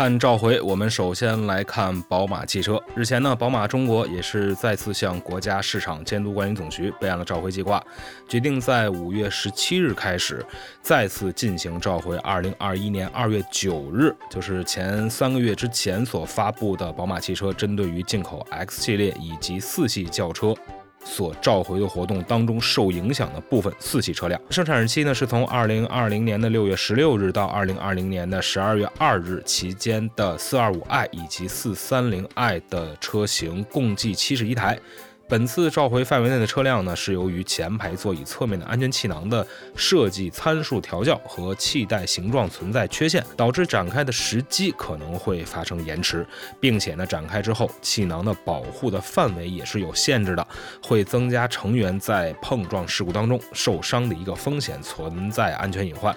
看召回，我们首先来看宝马汽车。日前呢，宝马中国也是再次向国家市场监督管理总局备案了召回计划，决定在五月十七日开始再次进行召回。二零二一年二月九日，就是前三个月之前所发布的宝马汽车针对于进口 X 系列以及四系轿车。所召回的活动当中受影响的部分四系车辆，生产日期呢是从二零二零年的六月十六日到二零二零年的十二月二日期间的四二五 i 以及四三零 i 的车型，共计七十一台。本次召回范围内的车辆呢，是由于前排座椅侧面的安全气囊的设计参数调校和气带形状存在缺陷，导致展开的时机可能会发生延迟，并且呢，展开之后气囊的保护的范围也是有限制的，会增加成员在碰撞事故当中受伤的一个风险，存在安全隐患。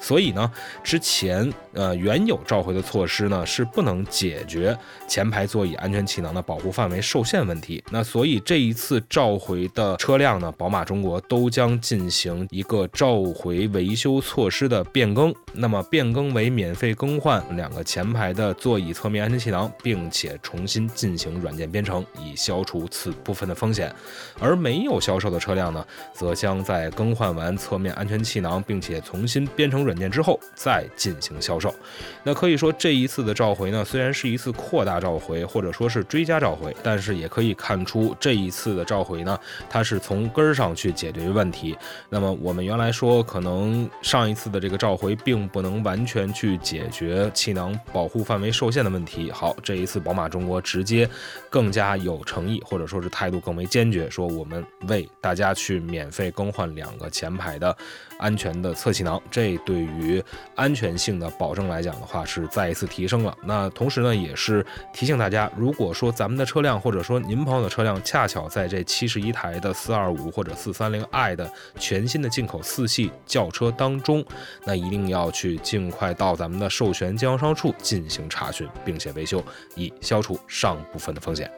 所以呢，之前呃原有召回的措施呢是不能解决前排座椅安全气囊的保护范围受限问题。那所以这。这一次召回的车辆呢，宝马中国都将进行一个召回维修措施的变更。那么变更为免费更换两个前排的座椅侧面安全气囊，并且重新进行软件编程，以消除此部分的风险。而没有销售的车辆呢，则将在更换完侧面安全气囊，并且重新编程软件之后再进行销售。那可以说这一次的召回呢，虽然是一次扩大召回，或者说是追加召回，但是也可以看出这。一次的召回呢，它是从根儿上去解决问题。那么我们原来说，可能上一次的这个召回并不能完全去解决气囊保护范围受限的问题。好，这一次宝马中国直接更加有诚意，或者说是态度更为坚决，说我们为大家去免费更换两个前排的安全的侧气囊。这对于安全性的保证来讲的话，是再一次提升了。那同时呢，也是提醒大家，如果说咱们的车辆，或者说您朋友的车辆，恰巧巧在这七十一台的四二五或者四三零 i 的全新的进口四系轿车当中，那一定要去尽快到咱们的授权经销商处进行查询，并且维修，以消除上部分的风险。